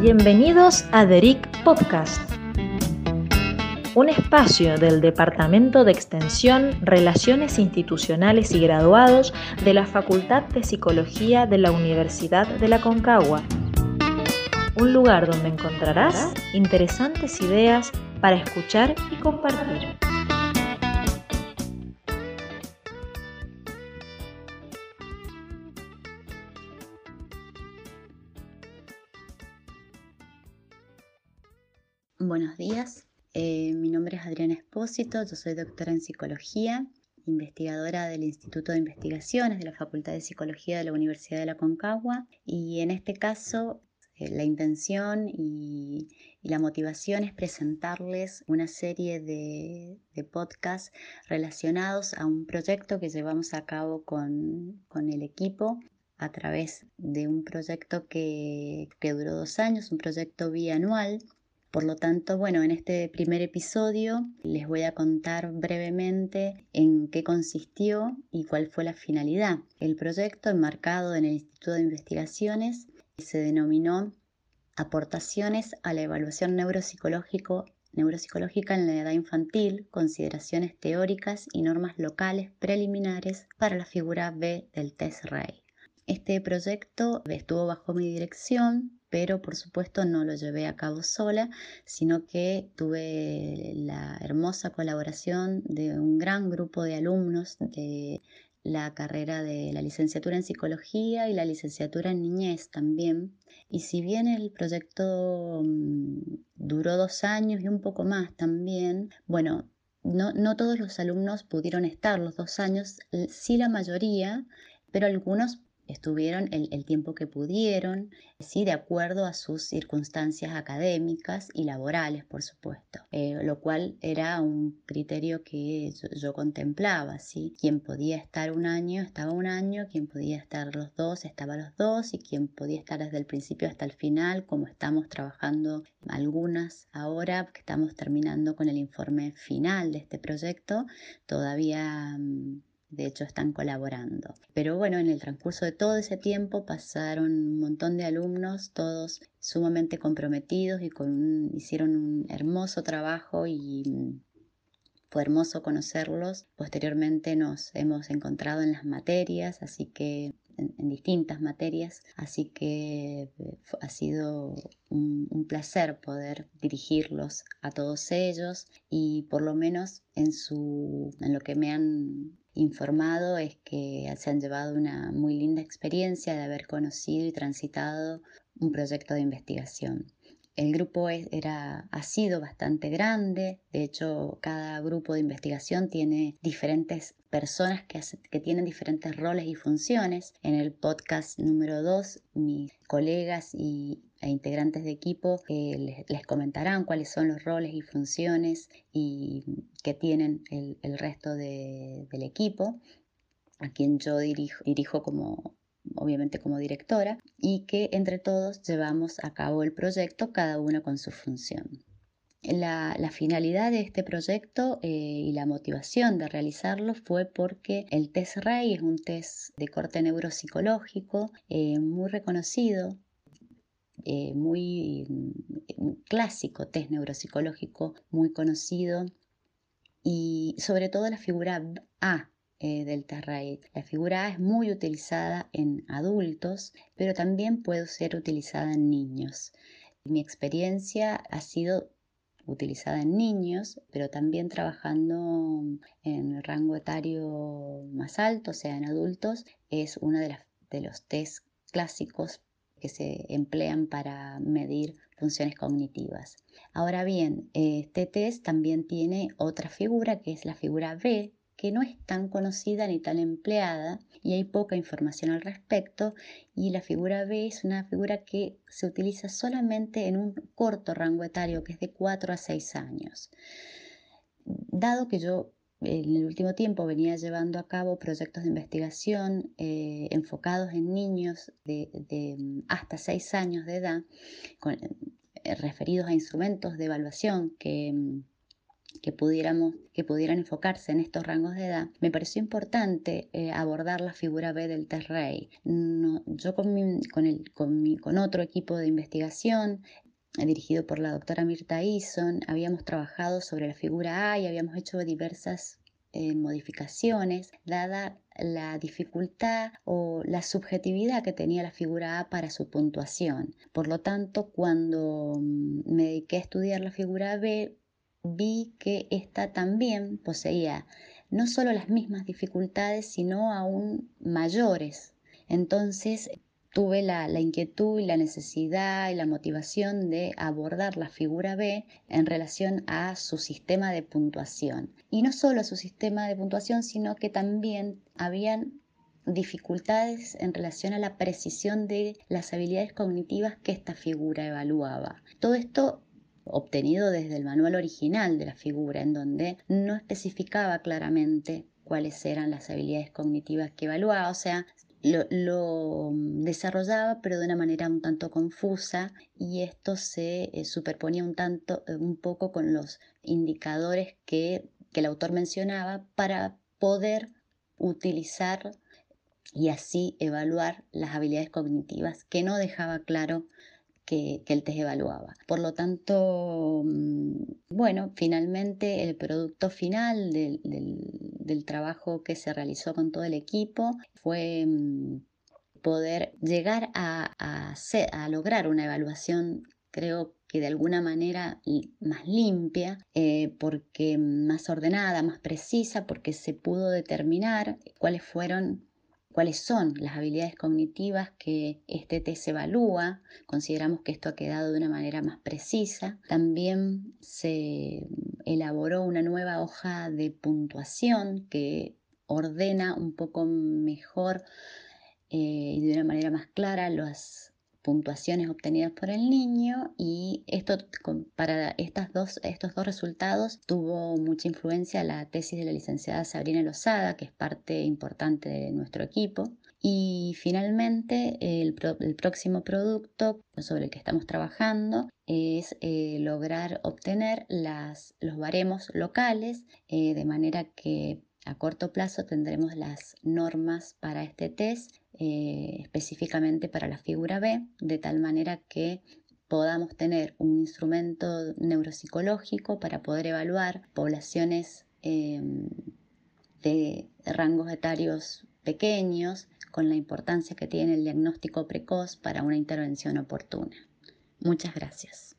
Bienvenidos a DERIC Podcast, un espacio del Departamento de Extensión, Relaciones Institucionales y Graduados de la Facultad de Psicología de la Universidad de la Concagua. Un lugar donde encontrarás interesantes ideas para escuchar y compartir. Buenos días, eh, mi nombre es Adriana Espósito, yo soy doctora en psicología, investigadora del Instituto de Investigaciones de la Facultad de Psicología de la Universidad de la Concagua y en este caso eh, la intención y, la motivación es presentarles una serie de, podcasts relacionados a un proyecto que llevamos a cabo con, el equipo a través de un proyecto que, que duró dos años, un proyecto bianual por lo tanto, bueno, en este primer episodio les voy a contar brevemente en qué consistió y cuál fue la finalidad. El proyecto enmarcado en el Instituto de Investigaciones se denominó Aportaciones a la evaluación neuropsicológico neuropsicológica en la edad infantil, consideraciones teóricas y normas locales preliminares para la figura B del test RAI. Este proyecto estuvo bajo mi dirección pero por supuesto no lo llevé a cabo sola, sino que tuve la hermosa colaboración de un gran grupo de alumnos de la carrera de la licenciatura en psicología y la licenciatura en niñez también. Y si bien el proyecto mm, duró dos años y un poco más también, bueno, no, no todos los alumnos pudieron estar los dos años, sí la mayoría, pero algunos estuvieron el, tiempo que pudieron, sí, de acuerdo a sus circunstancias académicas y laborales, por supuesto, eh, lo cual era un criterio que yo, contemplaba, ¿sí? Quien podía estar un año, estaba un año, quien podía estar los dos, estaba los dos, y quien podía estar desde el principio hasta el final, como estamos trabajando algunas ahora, que estamos terminando con el informe final de este proyecto, todavía... Mm, de hecho están colaborando. Pero bueno, en el transcurso de todo ese tiempo pasaron un montón de alumnos, todos sumamente comprometidos y con hicieron un hermoso trabajo y mm, fue hermoso conocerlos. Posteriormente nos hemos encontrado en las materias, así que en, distintas materias, así que eh, ha sido un, un, placer poder dirigirlos a todos ellos y por lo menos en, su, en lo que me han informado es que se han llevado una muy linda experiencia de haber conocido y transitado un proyecto de investigación. El grupo era, ha sido bastante grande, de hecho cada grupo de investigación tiene diferentes personas que, que tienen diferentes roles y funciones. En el podcast número 2, mis colegas y, integrantes de equipo eh, les, comentarán cuáles son los roles y funciones y que tienen el, resto del equipo, a quien yo dirijo, dirijo como obviamente como directora, y que entre todos llevamos a cabo el proyecto, cada uno con su función. La, finalidad de este proyecto eh, y la motivación de realizarlo fue porque el test RAI es un test de corte neuropsicológico eh, muy reconocido eh, muy mm, clásico, test neuropsicológico muy conocido y sobre todo la figura A eh, del TERRAID. La figura A es muy utilizada en adultos, pero también puede ser utilizada en niños. Mi experiencia ha sido utilizada en niños, pero también trabajando en el rango etario más alto, o sea, en adultos, es uno de, de los test clásicos que se emplean para medir funciones cognitivas. Ahora bien, este test también tiene otra figura que es la figura B, que no es tan conocida ni tan empleada y hay poca información al respecto y la figura B es una figura que se utiliza solamente en un corto rango etario que es de 4 a 6 años. Dado que yo en el último tiempo venía llevando a cabo proyectos de investigación eh, enfocados en niños de, mm, hasta 6 años de edad, eh, referidos a instrumentos de evaluación que, mm, que, pudiéramos, que pudieran enfocarse en estos rangos de edad, me pareció importante eh, abordar la figura B del test yo con, con, el, con, con otro equipo de investigación dirigido por la doctora Mirta Eason, habíamos trabajado sobre la figura A y habíamos hecho diversas eh, modificaciones, dada la dificultad o la subjetividad que tenía la figura A para su puntuación. Por lo tanto, cuando mm, me dediqué a estudiar la figura B, vi que ésta también poseía no solo las mismas dificultades, sino aún mayores. Entonces, tuve la, inquietud y la necesidad y la motivación de abordar la figura B en relación a su sistema de puntuación. Y no solo a su sistema de puntuación, sino que también habían dificultades en relación a la precisión de las habilidades cognitivas que esta figura evaluaba. Todo esto obtenido desde el manual original de la figura, en donde no especificaba claramente cuáles eran las habilidades cognitivas que evaluaba, o sea, lo, mm, desarrollaba pero de una manera un tanto confusa y esto se eh, superponía un tanto eh, un poco con los indicadores que, que el autor mencionaba para poder utilizar y así evaluar las habilidades cognitivas que no dejaba claro que, el test evaluaba. Por lo tanto, mm, bueno, finalmente el producto final del, trabajo que se realizó con todo el equipo fue mm, poder llegar a, lograr una evaluación creo que de alguna manera más limpia, eh, porque más ordenada, más precisa, porque se pudo determinar cuáles fueron cuáles son las habilidades cognitivas que este test evalúa. Consideramos que esto ha quedado de una manera más precisa. También se elaboró una nueva hoja de puntuación que ordena un poco mejor eh, y de una manera más clara las puntuaciones obtenidas por el niño y esto para estas dos, estos dos resultados tuvo mucha influencia la tesis de la licenciada Sabrina Lozada, que es parte importante de nuestro equipo. Y finalmente el, próximo producto sobre el que estamos trabajando es eh, lograr obtener las, los baremos locales eh, de manera que a corto plazo tendremos las normas para este test eh, específicamente para la figura B, de tal manera que podamos tener un instrumento neuropsicológico para poder evaluar poblaciones em, de rangos etarios pequeños con la importancia que tiene el diagnóstico precoz para una intervención oportuna. Muchas gracias.